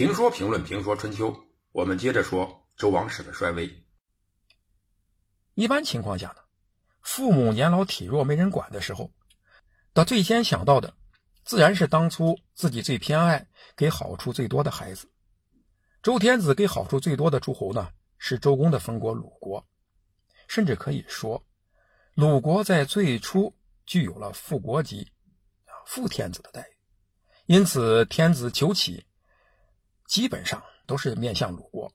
评说评论评说春秋，我们接着说周王室的衰微。一般情况下呢，父母年老体弱没人管的时候，他最先想到的，自然是当初自己最偏爱、给好处最多的孩子。周天子给好处最多的诸侯呢，是周公的封国鲁国，甚至可以说，鲁国在最初具有了副国级、啊副天子的待遇，因此天子求起。基本上都是面向鲁国。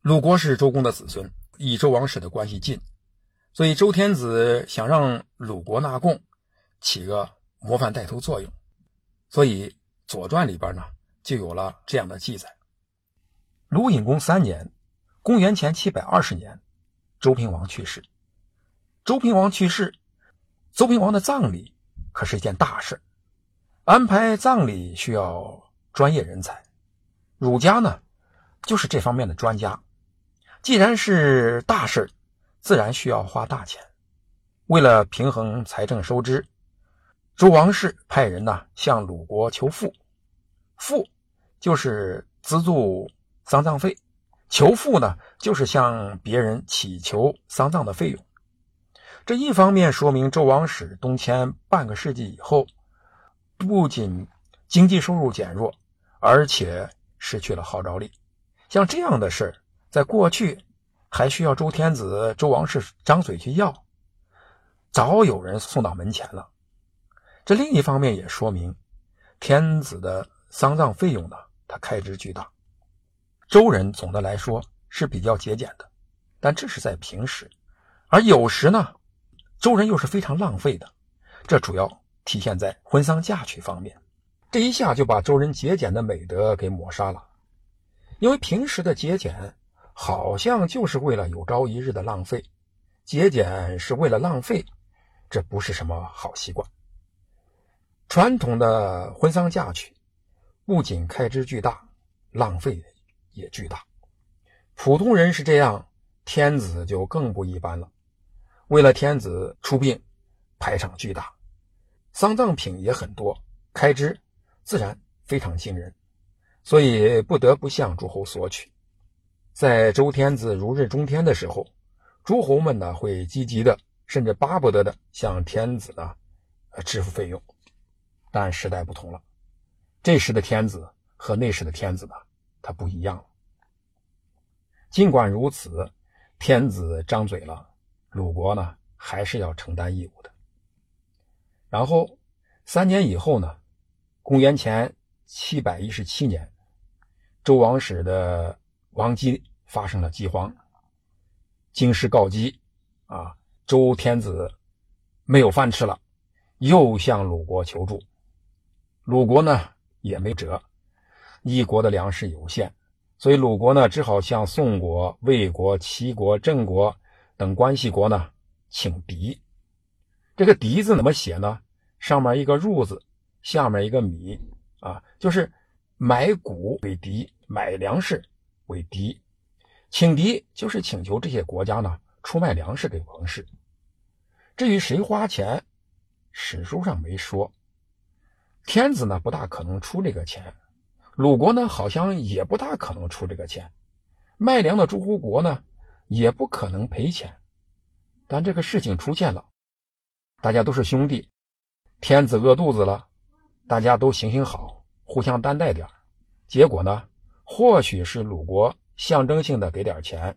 鲁国是周公的子孙，与周王室的关系近，所以周天子想让鲁国纳贡，起个模范带头作用。所以《左传》里边呢就有了这样的记载：鲁隐公三年，公元前七百二十年，周平王去世。周平王去世，周平王的葬礼可是一件大事，安排葬礼需要专业人才。儒家呢，就是这方面的专家。既然是大事自然需要花大钱。为了平衡财政收支，周王室派人呢向鲁国求赋。赋就是资助丧葬费，求赋呢就是向别人乞求丧葬的费用。这一方面说明周王室东迁半个世纪以后，不仅经济收入减弱，而且。失去了号召力，像这样的事，在过去还需要周天子、周王室张嘴去要，早有人送到门前了。这另一方面也说明，天子的丧葬费用呢，他开支巨大。周人总的来说是比较节俭的，但这是在平时，而有时呢，周人又是非常浪费的。这主要体现在婚丧嫁娶方面。这一下就把周人节俭的美德给抹杀了，因为平时的节俭好像就是为了有朝一日的浪费，节俭是为了浪费，这不是什么好习惯。传统的婚丧嫁娶不仅开支巨大，浪费也巨大。普通人是这样，天子就更不一般了。为了天子出殡，排场巨大，丧葬品也很多，开支。自然非常惊人，所以不得不向诸侯索取。在周天子如日中天的时候，诸侯们呢会积极的，甚至巴不得的向天子呢支付费用。但时代不同了，这时的天子和那时的天子呢，他不一样了。尽管如此，天子张嘴了，鲁国呢还是要承担义务的。然后三年以后呢？公元前七百一十七年，周王室的王姬发生了饥荒，京师告急，啊，周天子没有饭吃了，又向鲁国求助。鲁国呢也没辙，一国的粮食有限，所以鲁国呢只好向宋国、魏国、齐国、郑国等关系国呢请敌。这个“敌”字怎么写呢？上面一个“入”字。下面一个米啊，就是买谷为敌，买粮食为敌，请敌就是请求这些国家呢出卖粮食给王室。至于谁花钱，史书上没说。天子呢不大可能出这个钱，鲁国呢好像也不大可能出这个钱，卖粮的诸侯国呢也不可能赔钱。但这个事情出现了，大家都是兄弟，天子饿肚子了。大家都行行好，互相担待点结果呢，或许是鲁国象征性的给点钱，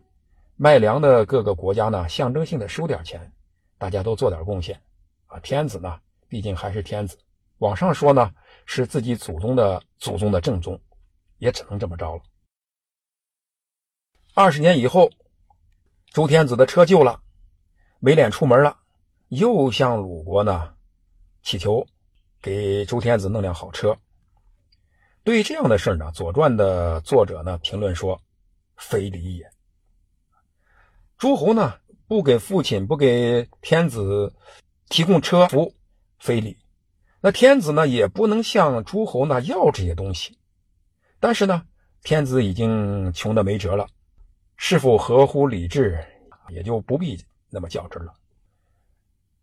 卖粮的各个国家呢象征性的收点钱，大家都做点贡献。啊，天子呢，毕竟还是天子，往上说呢是自己祖宗的祖宗的正宗，也只能这么着了。二十年以后，周天子的车旧了，没脸出门了，又向鲁国呢祈求。给周天子弄辆好车。对于这样的事呢，《左传》的作者呢评论说：“非礼也。”诸侯呢不给父亲、不给天子提供车服，非礼。那天子呢也不能向诸侯呢要这些东西。但是呢，天子已经穷的没辙了，是否合乎礼制，也就不必那么较真了。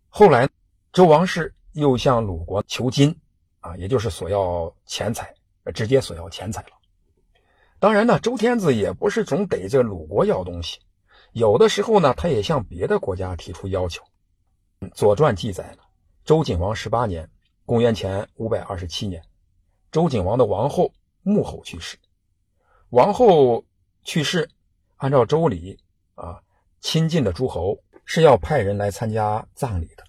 后来，周王室。又向鲁国求金，啊，也就是索要钱财，直接索要钱财了。当然呢，周天子也不是总逮着鲁国要东西，有的时候呢，他也向别的国家提出要求。《左传》记载了，周景王十八年（公元前五百二十七年），周景王的王后穆后去世。王后去世，按照周礼啊，亲近的诸侯是要派人来参加葬礼的。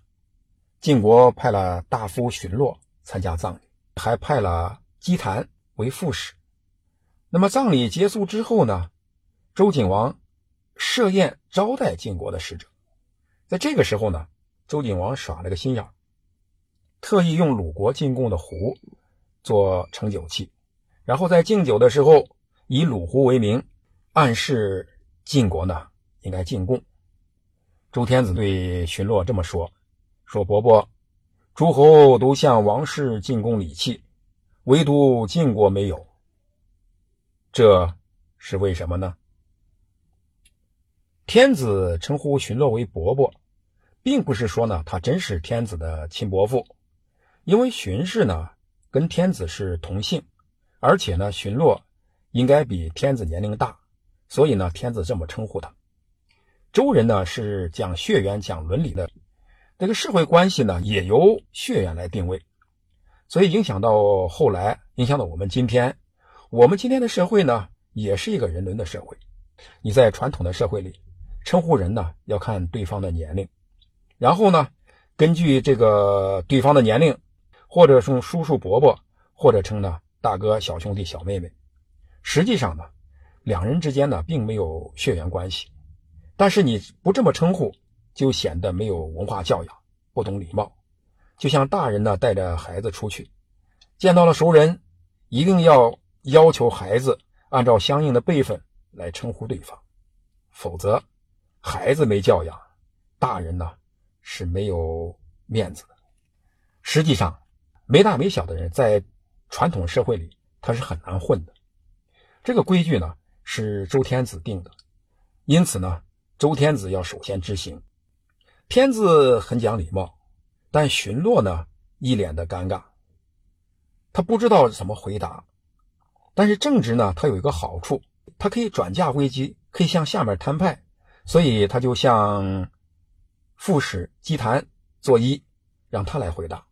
晋国派了大夫荀诺参加葬礼，还派了姬谭为副使。那么葬礼结束之后呢？周景王设宴招待晋国的使者。在这个时候呢，周景王耍了个心眼特意用鲁国进贡的壶做盛酒器，然后在敬酒的时候以鲁壶为名，暗示晋国呢应该进贡。周天子对荀诺这么说：“说伯伯，诸侯都向王室进贡礼器，唯独晋国没有。”这是为什么呢？天子称呼荀诺为伯伯，并不是说呢他真是天子的亲伯父，因为荀氏呢跟天子是同姓，而且呢荀诺应该比天子年龄大，所以呢天子这么称呼他。周人呢是讲血缘、讲伦理的，这个社会关系呢也由血缘来定位，所以影响到后来，影响到我们今天。我们今天的社会呢，也是一个人伦的社会。你在传统的社会里，称呼人呢要看对方的年龄，然后呢，根据这个对方的年龄，或者称叔叔伯伯，或者称呢大哥小兄弟小妹妹。实际上呢，两人之间呢并没有血缘关系，但是你不这么称呼，就显得没有文化教养，不懂礼貌。就像大人呢带着孩子出去，见到了熟人，一定要。要求孩子按照相应的辈分来称呼对方，否则孩子没教养，大人呢是没有面子的。实际上，没大没小的人在传统社会里他是很难混的。这个规矩呢是周天子定的，因此呢周天子要首先执行。天子很讲礼貌，但荀诺呢一脸的尴尬，他不知道怎么回答。但是正直呢，他有一个好处，他可以转嫁危机，可以向下面摊派，所以他就向副使姬谭作揖，让他来回答。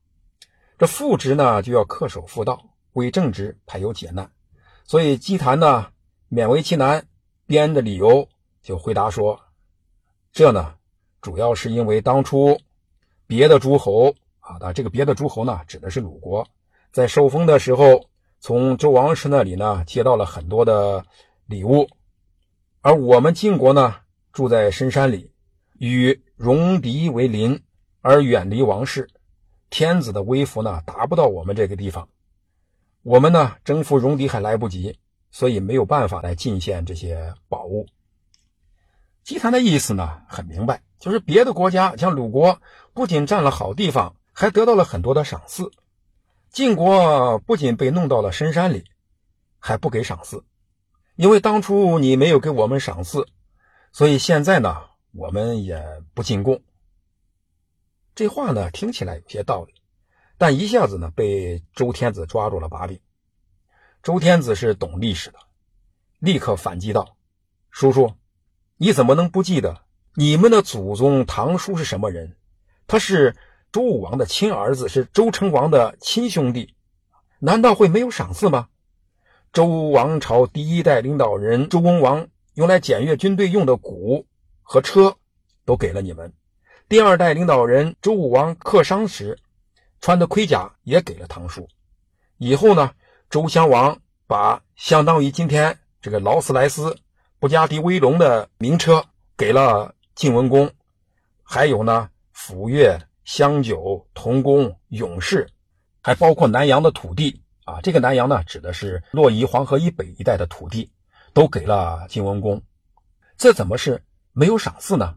这副职呢就要恪守妇道，为正直，排忧解难。所以姬谭呢勉为其难，编的理由就回答说：“这呢主要是因为当初别的诸侯啊，那这个别的诸侯呢指的是鲁国，在受封的时候。”从周王室那里呢，接到了很多的礼物，而我们晋国呢，住在深山里，与戎狄为邻，而远离王室，天子的威服呢，达不到我们这个地方。我们呢，征服戎狄还来不及，所以没有办法来进献这些宝物。姬谭的意思呢，很明白，就是别的国家像鲁国，不仅占了好地方，还得到了很多的赏赐。晋国不仅被弄到了深山里，还不给赏赐，因为当初你没有给我们赏赐，所以现在呢，我们也不进贡。这话呢听起来有些道理，但一下子呢被周天子抓住了把柄。周天子是懂历史的，立刻反击道：“叔叔，你怎么能不记得你们的祖宗唐叔是什么人？他是……”周武王的亲儿子是周成王的亲兄弟，难道会没有赏赐吗？周王朝第一代领导人周公王用来检阅军队用的鼓和车都给了你们，第二代领导人周武王客商时穿的盔甲也给了唐叔。以后呢，周襄王把相当于今天这个劳斯莱斯、布加迪威龙的名车给了晋文公，还有呢，府乐。香酒、铜弓、勇士，还包括南阳的土地啊。这个南阳呢，指的是洛邑、黄河以北一带的土地，都给了晋文公。这怎么是没有赏赐呢？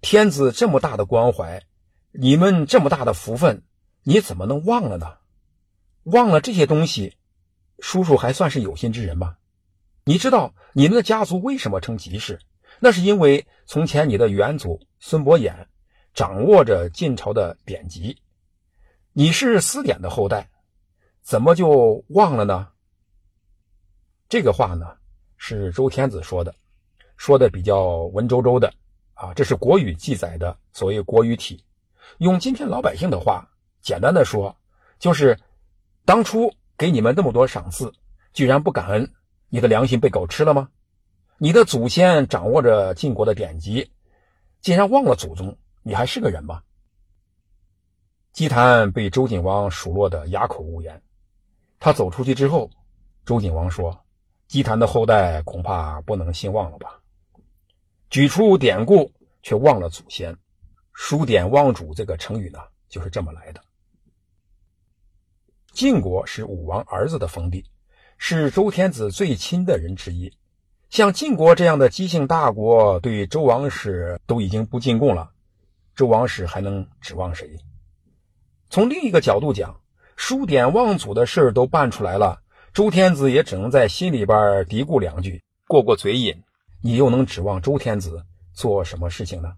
天子这么大的关怀，你们这么大的福分，你怎么能忘了呢？忘了这些东西，叔叔还算是有心之人吗？你知道你们的家族为什么称吉氏？那是因为从前你的元祖孙伯衍。掌握着晋朝的典籍，你是司典的后代，怎么就忘了呢？这个话呢是周天子说的，说的比较文绉绉的啊，这是国语记载的所谓国语体。用今天老百姓的话，简单的说，就是当初给你们那么多赏赐，居然不感恩，你的良心被狗吃了吗？你的祖先掌握着晋国的典籍，竟然忘了祖宗，你还是个人吗？姬谭被周景王数落的哑口无言。他走出去之后，周景王说：“姬谭的后代恐怕不能兴旺了吧？”举出典故，却忘了祖先。数典忘祖这个成语呢，就是这么来的。晋国是武王儿子的封地，是周天子最亲的人之一。像晋国这样的姬姓大国，对周王室都已经不进贡了，周王室还能指望谁？从另一个角度讲，数典忘祖的事都办出来了，周天子也只能在心里边嘀咕两句，过过嘴瘾。你又能指望周天子做什么事情呢？